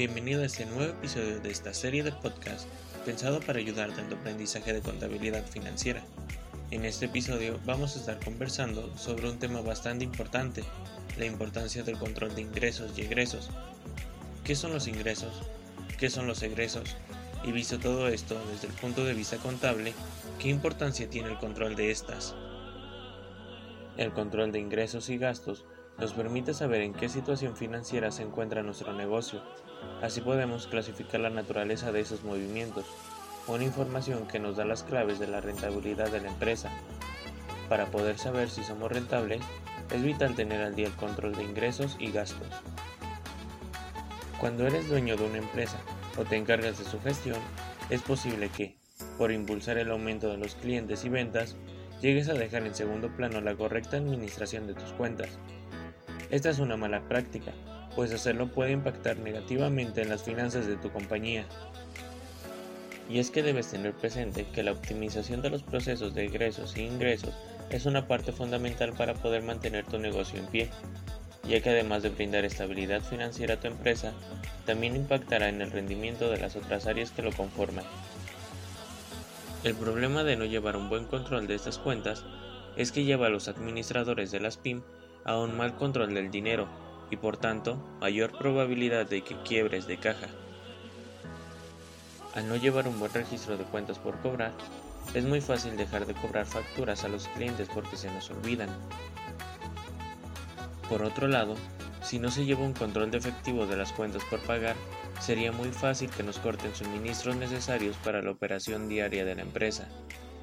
Bienvenido a este nuevo episodio de esta serie de podcast pensado para ayudarte en tu aprendizaje de contabilidad financiera. En este episodio vamos a estar conversando sobre un tema bastante importante, la importancia del control de ingresos y egresos. ¿Qué son los ingresos? ¿Qué son los egresos? Y visto todo esto desde el punto de vista contable, ¿qué importancia tiene el control de estas? El control de ingresos y gastos nos permite saber en qué situación financiera se encuentra nuestro negocio. Así podemos clasificar la naturaleza de esos movimientos, una información que nos da las claves de la rentabilidad de la empresa. Para poder saber si somos rentables, es vital tener al día el control de ingresos y gastos. Cuando eres dueño de una empresa o te encargas de su gestión, es posible que, por impulsar el aumento de los clientes y ventas, llegues a dejar en segundo plano la correcta administración de tus cuentas. Esta es una mala práctica, pues hacerlo puede impactar negativamente en las finanzas de tu compañía. Y es que debes tener presente que la optimización de los procesos de egresos e ingresos es una parte fundamental para poder mantener tu negocio en pie, ya que además de brindar estabilidad financiera a tu empresa, también impactará en el rendimiento de las otras áreas que lo conforman. El problema de no llevar un buen control de estas cuentas es que lleva a los administradores de las PIM a un mal control del dinero y por tanto mayor probabilidad de que quiebres de caja. Al no llevar un buen registro de cuentas por cobrar, es muy fácil dejar de cobrar facturas a los clientes porque se nos olvidan. Por otro lado, si no se lleva un control de efectivo de las cuentas por pagar, sería muy fácil que nos corten suministros necesarios para la operación diaria de la empresa,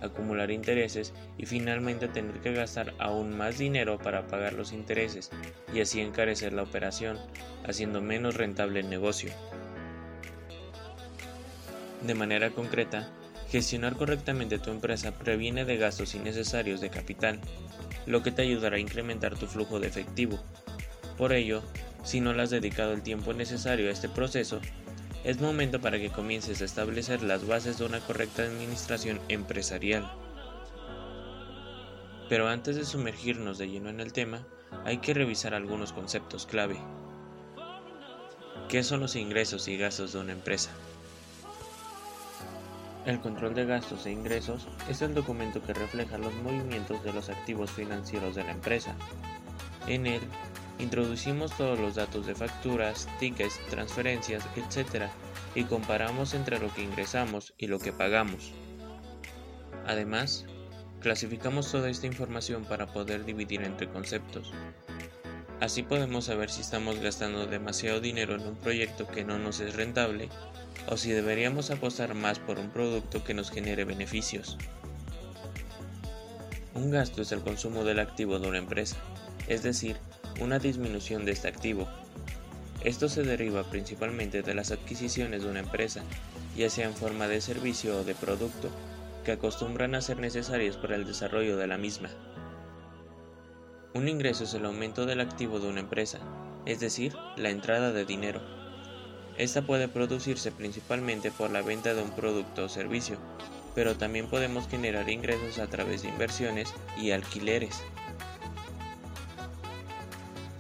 acumular intereses y finalmente tener que gastar aún más dinero para pagar los intereses y así encarecer la operación, haciendo menos rentable el negocio. De manera concreta, gestionar correctamente tu empresa previene de gastos innecesarios de capital, lo que te ayudará a incrementar tu flujo de efectivo. Por ello, si no le has dedicado el tiempo necesario a este proceso, es momento para que comiences a establecer las bases de una correcta administración empresarial. Pero antes de sumergirnos de lleno en el tema, hay que revisar algunos conceptos clave. ¿Qué son los ingresos y gastos de una empresa? El control de gastos e ingresos es el documento que refleja los movimientos de los activos financieros de la empresa. En él Introducimos todos los datos de facturas, tickets, transferencias, etc. y comparamos entre lo que ingresamos y lo que pagamos. Además, clasificamos toda esta información para poder dividir entre conceptos. Así podemos saber si estamos gastando demasiado dinero en un proyecto que no nos es rentable o si deberíamos apostar más por un producto que nos genere beneficios. Un gasto es el consumo del activo de una empresa, es decir, una disminución de este activo. Esto se deriva principalmente de las adquisiciones de una empresa, ya sea en forma de servicio o de producto, que acostumbran a ser necesarios para el desarrollo de la misma. Un ingreso es el aumento del activo de una empresa, es decir, la entrada de dinero. Esta puede producirse principalmente por la venta de un producto o servicio, pero también podemos generar ingresos a través de inversiones y alquileres.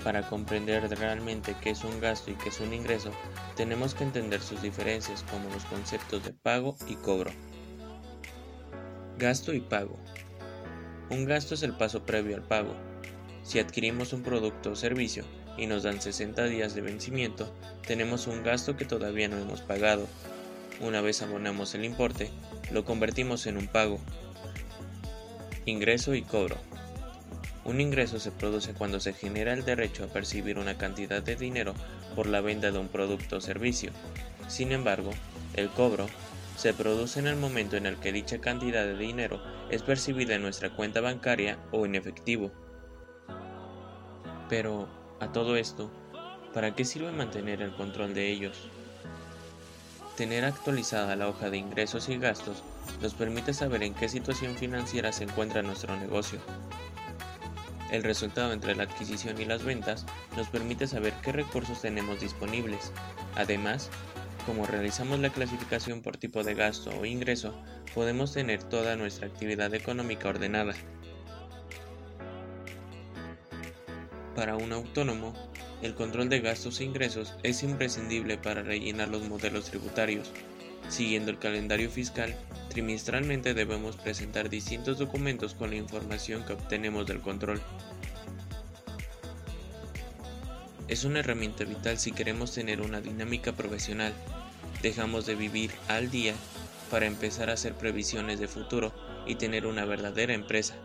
Para comprender realmente qué es un gasto y qué es un ingreso, tenemos que entender sus diferencias como los conceptos de pago y cobro. Gasto y pago. Un gasto es el paso previo al pago. Si adquirimos un producto o servicio y nos dan 60 días de vencimiento, tenemos un gasto que todavía no hemos pagado. Una vez abonamos el importe, lo convertimos en un pago. Ingreso y cobro. Un ingreso se produce cuando se genera el derecho a percibir una cantidad de dinero por la venta de un producto o servicio. Sin embargo, el cobro se produce en el momento en el que dicha cantidad de dinero es percibida en nuestra cuenta bancaria o en efectivo. Pero, a todo esto, ¿para qué sirve mantener el control de ellos? Tener actualizada la hoja de ingresos y gastos nos permite saber en qué situación financiera se encuentra nuestro negocio el resultado entre la adquisición y las ventas nos permite saber qué recursos tenemos disponibles. Además, como realizamos la clasificación por tipo de gasto o ingreso, podemos tener toda nuestra actividad económica ordenada. Para un autónomo, El control de gastos e ingresos es imprescindible para rellenar los modelos tributarios. Siguiendo el calendario fiscal, trimestralmente debemos presentar distintos documentos con la información que obtenemos del control. Es una herramienta vital si queremos tener una dinámica profesional. Dejamos de vivir al día para empezar a hacer previsiones de futuro y tener una verdadera empresa.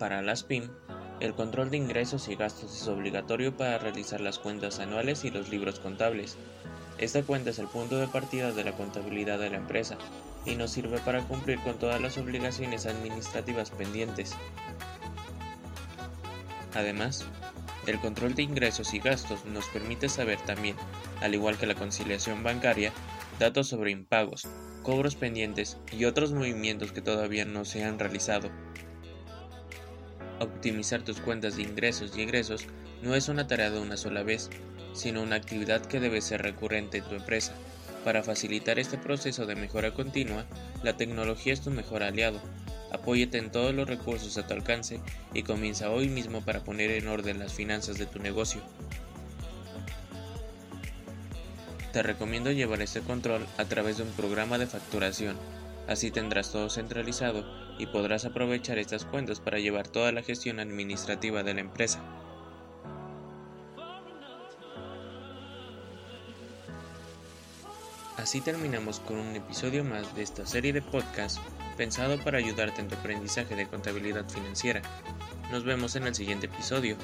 Para las PYM, el control de ingresos y gastos es obligatorio para realizar las cuentas anuales y los libros contables. Esta cuenta es el punto de partida de la contabilidad de la empresa y nos sirve para cumplir con todas las obligaciones administrativas pendientes. Además, el control de ingresos y gastos nos permite saber también, al igual que la conciliación bancaria, datos sobre impagos, cobros pendientes y otros movimientos que todavía no se han realizado. Optimizar tus cuentas de ingresos y egresos no es una tarea de una sola vez, sino una actividad que debe ser recurrente en tu empresa. Para facilitar este proceso de mejora continua, la tecnología es tu mejor aliado. Apóyate en todos los recursos a tu alcance y comienza hoy mismo para poner en orden las finanzas de tu negocio. Te recomiendo llevar este control a través de un programa de facturación Así tendrás todo centralizado y podrás aprovechar estas cuentas para llevar toda la gestión administrativa de la empresa. Así terminamos con un episodio más de esta serie de podcast pensado para ayudarte en tu aprendizaje de contabilidad financiera. Nos vemos en el siguiente episodio.